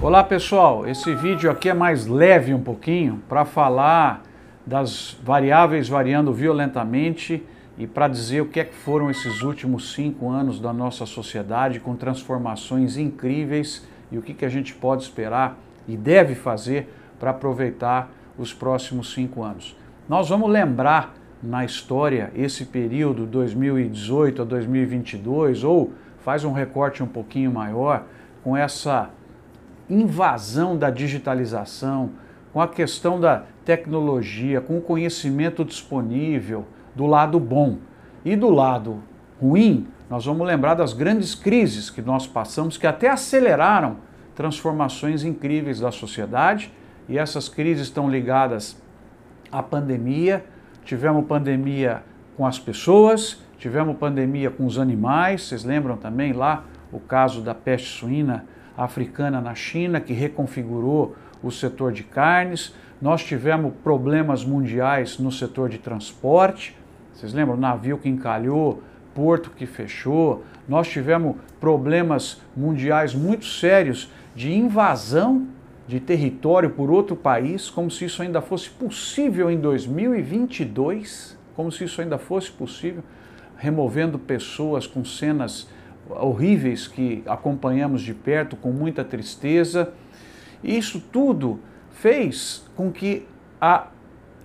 Olá pessoal, esse vídeo aqui é mais leve um pouquinho para falar das variáveis variando violentamente e para dizer o que é que foram esses últimos cinco anos da nossa sociedade com transformações incríveis e o que, que a gente pode esperar e deve fazer para aproveitar os próximos cinco anos. Nós vamos lembrar na história esse período 2018 a 2022 ou faz um recorte um pouquinho maior com essa invasão da digitalização, com a questão da tecnologia, com o conhecimento disponível do lado bom. E do lado ruim, nós vamos lembrar das grandes crises que nós passamos, que até aceleraram transformações incríveis da sociedade, e essas crises estão ligadas à pandemia. Tivemos pandemia com as pessoas, tivemos pandemia com os animais, vocês lembram também lá o caso da peste suína africana na China, que reconfigurou o setor de carnes. Nós tivemos problemas mundiais no setor de transporte. Vocês lembram? Navio que encalhou, porto que fechou. Nós tivemos problemas mundiais muito sérios de invasão de território por outro país, como se isso ainda fosse possível em 2022, como se isso ainda fosse possível, removendo pessoas com cenas horríveis que acompanhamos de perto com muita tristeza. Isso tudo fez com que a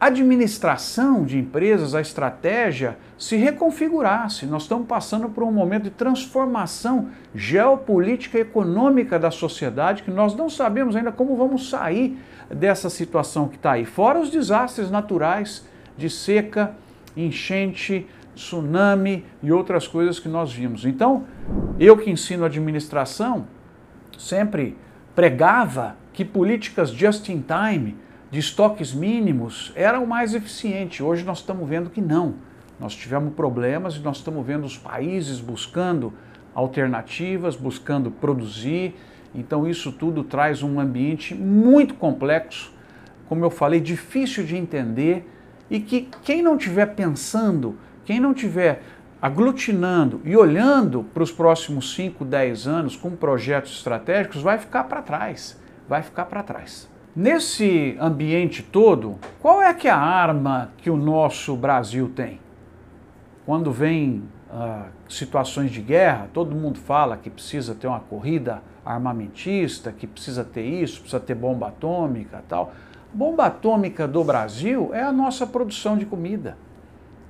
administração de empresas, a estratégia se reconfigurasse. Nós estamos passando por um momento de transformação geopolítica e econômica da sociedade que nós não sabemos ainda como vamos sair dessa situação que está aí. Fora os desastres naturais de seca, enchente, tsunami e outras coisas que nós vimos. Então, eu que ensino administração, sempre pregava que políticas just in time, de estoques mínimos, eram mais eficientes. Hoje nós estamos vendo que não. Nós tivemos problemas e nós estamos vendo os países buscando alternativas, buscando produzir. Então, isso tudo traz um ambiente muito complexo, como eu falei, difícil de entender e que quem não estiver pensando quem não tiver aglutinando e olhando para os próximos 5, 10 anos com projetos estratégicos, vai ficar para trás, vai ficar para trás. Nesse ambiente todo, qual é que é a arma que o nosso Brasil tem? Quando vem uh, situações de guerra, todo mundo fala que precisa ter uma corrida armamentista, que precisa ter isso, precisa ter bomba atômica tal. Bomba atômica do Brasil é a nossa produção de comida.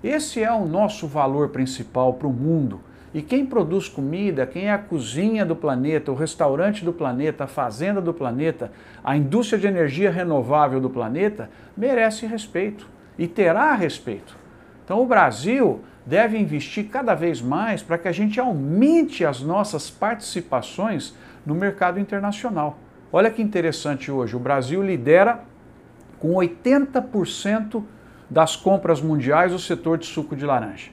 Esse é o nosso valor principal para o mundo. E quem produz comida, quem é a cozinha do planeta, o restaurante do planeta, a fazenda do planeta, a indústria de energia renovável do planeta, merece respeito e terá respeito. Então o Brasil deve investir cada vez mais para que a gente aumente as nossas participações no mercado internacional. Olha que interessante hoje, o Brasil lidera com 80% das compras mundiais o setor de suco de laranja.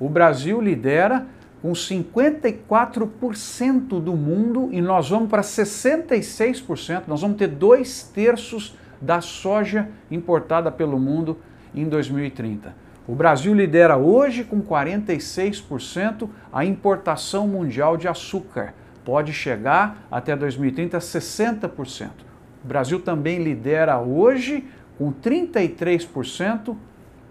O Brasil lidera com 54% do mundo e nós vamos para 66%. Nós vamos ter dois terços da soja importada pelo mundo em 2030. O Brasil lidera hoje com 46% a importação mundial de açúcar. Pode chegar até 2030 a 60%. O Brasil também lidera hoje com 33%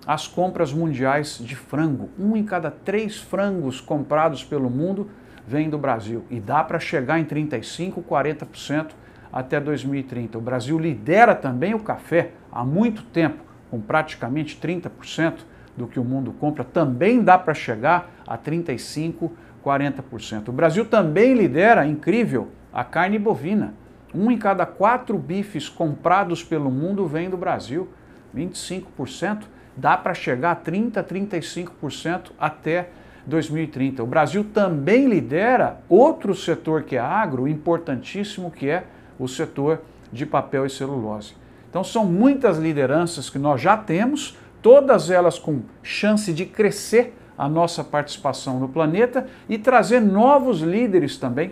as compras mundiais de frango. Um em cada três frangos comprados pelo mundo vem do Brasil. E dá para chegar em 35%, 40% até 2030. O Brasil lidera também o café há muito tempo, com praticamente 30% do que o mundo compra. Também dá para chegar a 35%, 40%. O Brasil também lidera, incrível, a carne bovina. Um em cada quatro bifes comprados pelo mundo vem do Brasil, 25%. Dá para chegar a 30%, 35% até 2030. O Brasil também lidera outro setor que é agro, importantíssimo, que é o setor de papel e celulose. Então são muitas lideranças que nós já temos, todas elas com chance de crescer a nossa participação no planeta e trazer novos líderes também.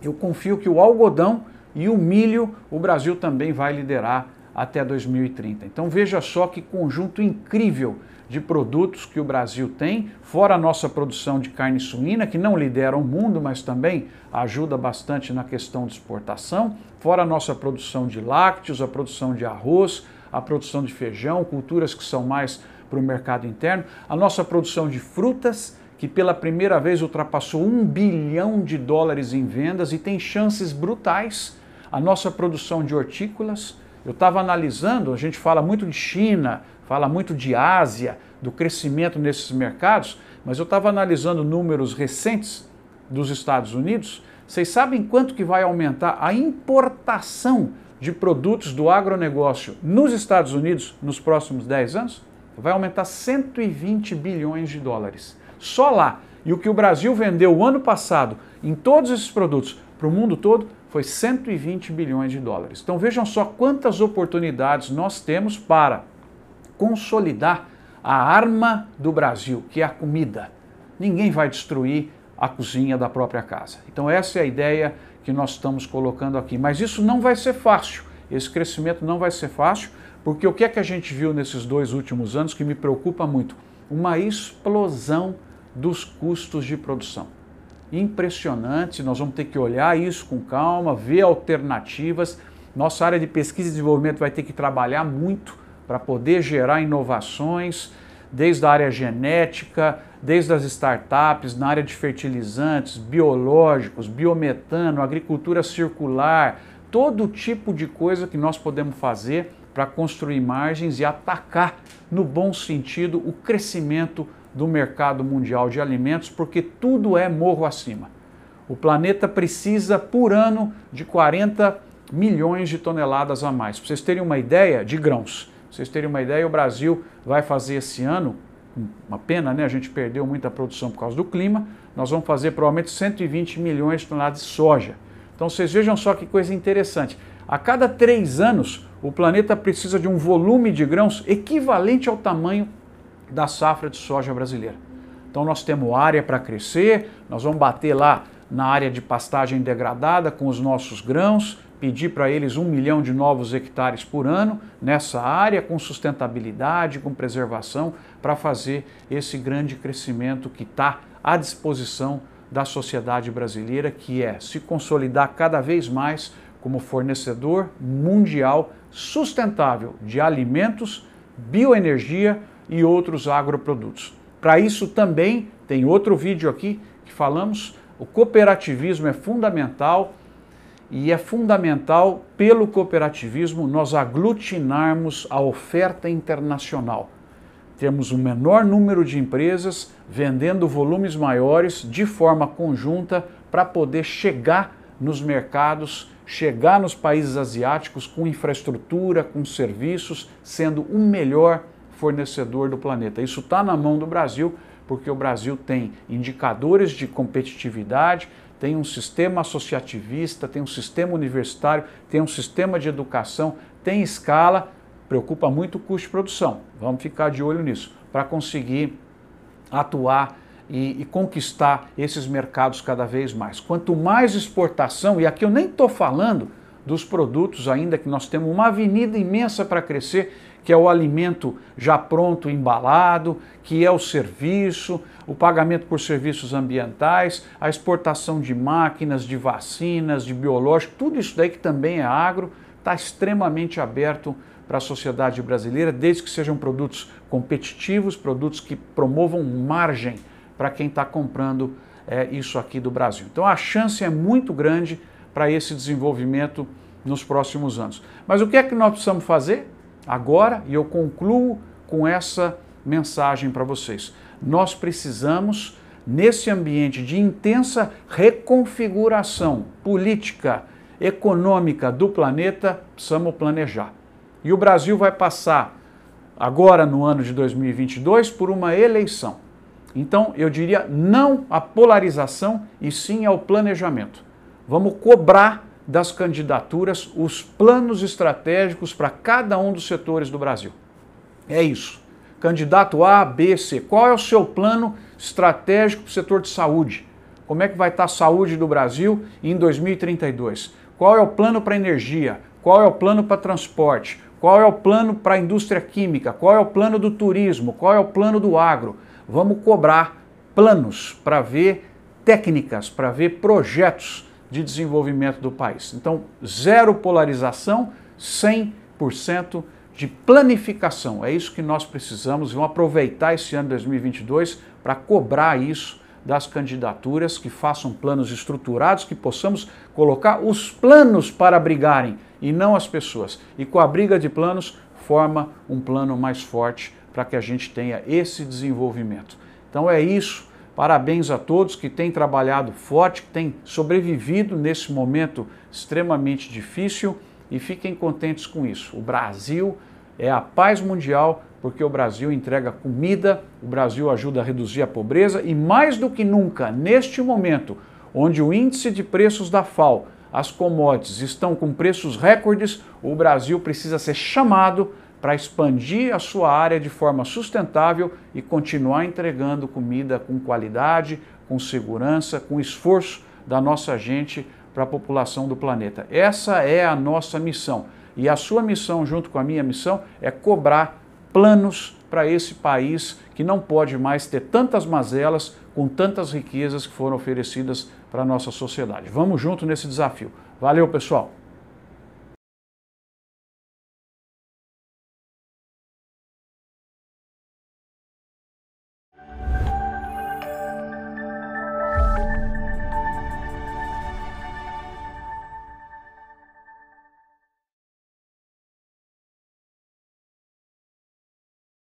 Eu confio que o algodão e o milho, o Brasil também vai liderar até 2030. Então veja só que conjunto incrível de produtos que o Brasil tem, fora a nossa produção de carne suína, que não lidera o mundo, mas também ajuda bastante na questão de exportação, fora a nossa produção de lácteos, a produção de arroz, a produção de feijão, culturas que são mais para o mercado interno, a nossa produção de frutas, que pela primeira vez ultrapassou um bilhão de dólares em vendas e tem chances brutais, a nossa produção de hortícolas, eu estava analisando, a gente fala muito de China, fala muito de Ásia, do crescimento nesses mercados, mas eu estava analisando números recentes dos Estados Unidos. Vocês sabem quanto que vai aumentar a importação de produtos do agronegócio nos Estados Unidos nos próximos 10 anos? Vai aumentar 120 bilhões de dólares. Só lá. E o que o Brasil vendeu o ano passado em todos esses produtos para o mundo todo foi 120 bilhões de dólares. Então vejam só quantas oportunidades nós temos para consolidar a arma do Brasil, que é a comida. Ninguém vai destruir a cozinha da própria casa. Então essa é a ideia que nós estamos colocando aqui. Mas isso não vai ser fácil. Esse crescimento não vai ser fácil, porque o que é que a gente viu nesses dois últimos anos que me preocupa muito? Uma explosão dos custos de produção impressionante. Nós vamos ter que olhar isso com calma, ver alternativas. Nossa área de pesquisa e desenvolvimento vai ter que trabalhar muito para poder gerar inovações, desde a área genética, desde as startups, na área de fertilizantes, biológicos, biometano, agricultura circular, todo tipo de coisa que nós podemos fazer para construir margens e atacar, no bom sentido, o crescimento do mercado mundial de alimentos, porque tudo é morro acima. O planeta precisa, por ano, de 40 milhões de toneladas a mais. Para vocês terem uma ideia, de grãos. Vocês terem uma ideia, o Brasil vai fazer esse ano, uma pena, né? A gente perdeu muita produção por causa do clima. Nós vamos fazer provavelmente 120 milhões de toneladas de soja. Então vocês vejam só que coisa interessante. A cada três anos, o planeta precisa de um volume de grãos equivalente ao tamanho da safra de soja brasileira. Então nós temos área para crescer, nós vamos bater lá na área de pastagem degradada com os nossos grãos, pedir para eles um milhão de novos hectares por ano nessa área, com sustentabilidade, com preservação, para fazer esse grande crescimento que está à disposição da sociedade brasileira, que é se consolidar cada vez mais como fornecedor mundial sustentável de alimentos, bioenergia e outros agroprodutos. Para isso também tem outro vídeo aqui que falamos, o cooperativismo é fundamental e é fundamental pelo cooperativismo nós aglutinarmos a oferta internacional. Temos um menor número de empresas vendendo volumes maiores de forma conjunta para poder chegar nos mercados, chegar nos países asiáticos com infraestrutura, com serviços, sendo o melhor fornecedor do planeta. Isso está na mão do Brasil, porque o Brasil tem indicadores de competitividade, tem um sistema associativista, tem um sistema universitário, tem um sistema de educação, tem escala, preocupa muito o custo de produção. Vamos ficar de olho nisso, para conseguir atuar e, e, conquistar esses mercados cada vez mais. Quanto mais exportação, e aqui eu nem estou falando dos produtos ainda, que nós temos uma avenida imensa para crescer, que é o alimento já pronto, embalado, que é o serviço, o pagamento por serviços ambientais, a exportação de máquinas, de vacinas, de biológicos, tudo isso daí que também é agro, está extremamente aberto para a sociedade brasileira, desde que sejam produtos competitivos, produtos que promovam margem para quem está comprando é, isso aqui do Brasil. Então a chance é muito grande para esse desenvolvimento nos próximos anos. Mas o que é que nós precisamos fazer? Agora e eu concluo com essa mensagem para vocês. Nós precisamos, nesse ambiente de intensa reconfiguração política, econômica do planeta, precisamos planejar. E o Brasil vai passar, agora no ano de 2022, por uma eleição. Então, eu diria não à polarização e sim ao planejamento. Vamos cobrar das candidaturas os planos estratégicos para cada um dos setores do Brasil. É isso. Candidato A, B, C. Qual é o seu plano estratégico para o setor de saúde? Como é que vai estar a saúde do Brasil em 2032? Qual é o plano para energia? Qual é o plano para transporte? Qual é o plano para a indústria química? Qual é o plano do turismo? Qual é o plano do agro? Vamos cobrar planos para ver técnicas, para ver projetos de desenvolvimento do país. Então, zero polarização, 100% de planificação. É isso que nós precisamos. Vamos aproveitar esse ano 2022 para cobrar isso das candidaturas, que façam planos estruturados, que possamos colocar os planos para brigarem e não as pessoas. E com a briga de planos, forma um plano mais forte para que a gente tenha esse desenvolvimento. Então é isso. Parabéns a todos que têm trabalhado forte, que têm sobrevivido nesse momento extremamente difícil e fiquem contentes com isso. O Brasil é a paz mundial porque o Brasil entrega comida, o Brasil ajuda a reduzir a pobreza e mais do que nunca, neste momento, onde o índice de preços da FAO, as commodities estão com preços recordes, o Brasil precisa ser chamado para expandir a sua área de forma sustentável e continuar entregando comida com qualidade, com segurança, com esforço da nossa gente para a população do planeta. Essa é a nossa missão. E a sua missão, junto com a minha missão, é cobrar planos para esse país que não pode mais ter tantas mazelas com tantas riquezas que foram oferecidas para a nossa sociedade. Vamos junto nesse desafio. Valeu, pessoal!